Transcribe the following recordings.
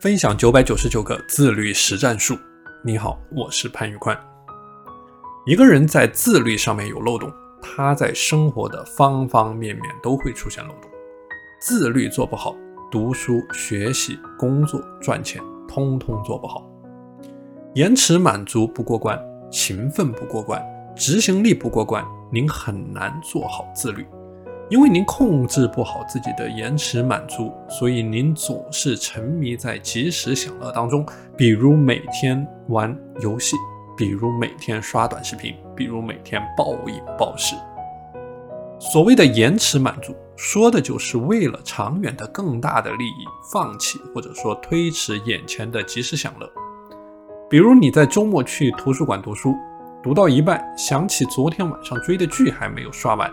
分享九百九十九个自律实战术。你好，我是潘玉宽。一个人在自律上面有漏洞，他在生活的方方面面都会出现漏洞。自律做不好，读书、学习、工作、赚钱，通通做不好。延迟满足不过关，勤奋不过关，执行力不过关，您很难做好自律。因为您控制不好自己的延迟满足，所以您总是沉迷在即时享乐当中，比如每天玩游戏，比如每天刷短视频，比如每天暴饮暴食。所谓的延迟满足，说的就是为了长远的更大的利益，放弃或者说推迟眼前的即时享乐。比如你在周末去图书馆读书，读到一半，想起昨天晚上追的剧还没有刷完。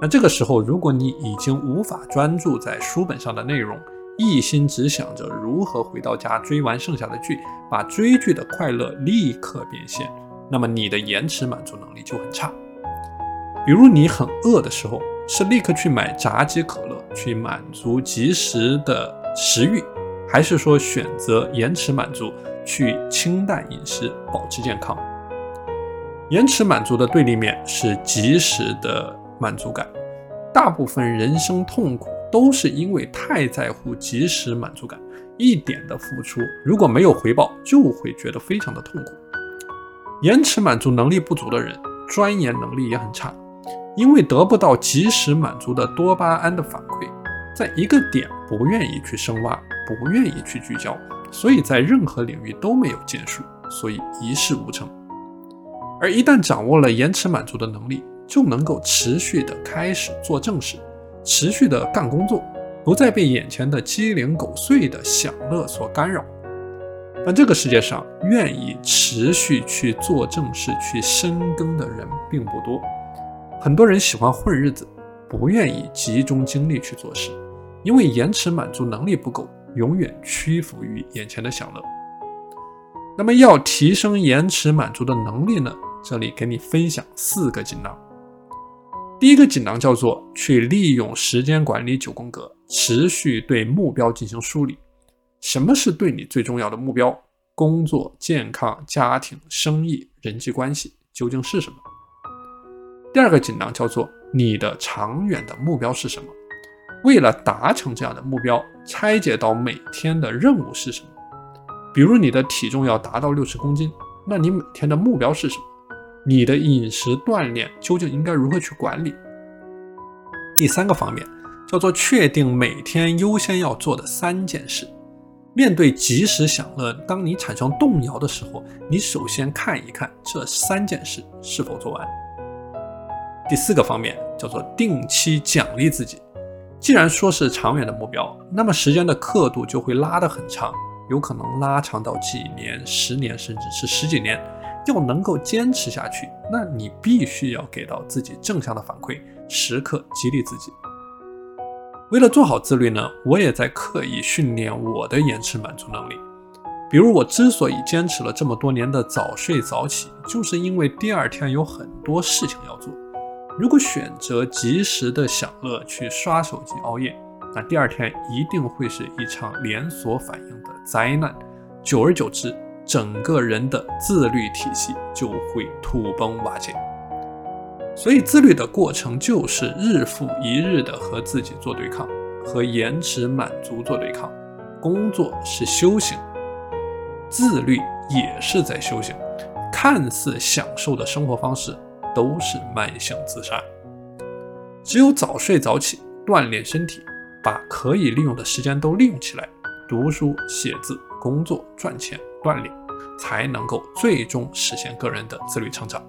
那这个时候，如果你已经无法专注在书本上的内容，一心只想着如何回到家追完剩下的剧，把追剧的快乐立刻变现，那么你的延迟满足能力就很差。比如你很饿的时候，是立刻去买炸鸡可乐去满足即时的食欲，还是说选择延迟满足去清淡饮食保持健康？延迟满足的对立面是及时的。满足感，大部分人生痛苦都是因为太在乎及时满足感，一点的付出如果没有回报，就会觉得非常的痛苦。延迟满足能力不足的人，钻研能力也很差，因为得不到及时满足的多巴胺的反馈，在一个点不愿意去深挖，不愿意去聚焦，所以在任何领域都没有建树，所以一事无成。而一旦掌握了延迟满足的能力，就能够持续的开始做正事，持续的干工作，不再被眼前的鸡零狗碎的享乐所干扰。但这个世界上愿意持续去做正事、去深耕的人并不多。很多人喜欢混日子，不愿意集中精力去做事，因为延迟满足能力不够，永远屈服于眼前的享乐。那么要提升延迟满足的能力呢？这里给你分享四个锦囊。第一个锦囊叫做去利用时间管理九宫格，持续对目标进行梳理。什么是对你最重要的目标？工作、健康、家庭、生意、人际关系究竟是什么？第二个锦囊叫做你的长远的目标是什么？为了达成这样的目标，拆解到每天的任务是什么？比如你的体重要达到六十公斤，那你每天的目标是什么？你的饮食锻炼究竟应该如何去管理？第三个方面叫做确定每天优先要做的三件事。面对及时享乐，当你产生动摇的时候，你首先看一看这三件事是否做完。第四个方面叫做定期奖励自己。既然说是长远的目标，那么时间的刻度就会拉得很长，有可能拉长到几年、十年，甚至是十几年。要能够坚持下去，那你必须要给到自己正向的反馈，时刻激励自己。为了做好自律呢，我也在刻意训练我的延迟满足能力。比如，我之所以坚持了这么多年的早睡早起，就是因为第二天有很多事情要做。如果选择及时的享乐去刷手机熬夜，那第二天一定会是一场连锁反应的灾难。久而久之，整个人的自律体系就会土崩瓦解，所以自律的过程就是日复一日的和自己做对抗，和延迟满足做对抗。工作是修行，自律也是在修行。看似享受的生活方式都是慢性自杀。只有早睡早起，锻炼身体，把可以利用的时间都利用起来，读书、写字、工作、赚钱。锻炼，才能够最终实现个人的自律成长。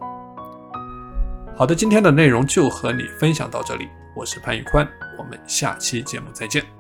好的，今天的内容就和你分享到这里，我是潘宇宽，我们下期节目再见。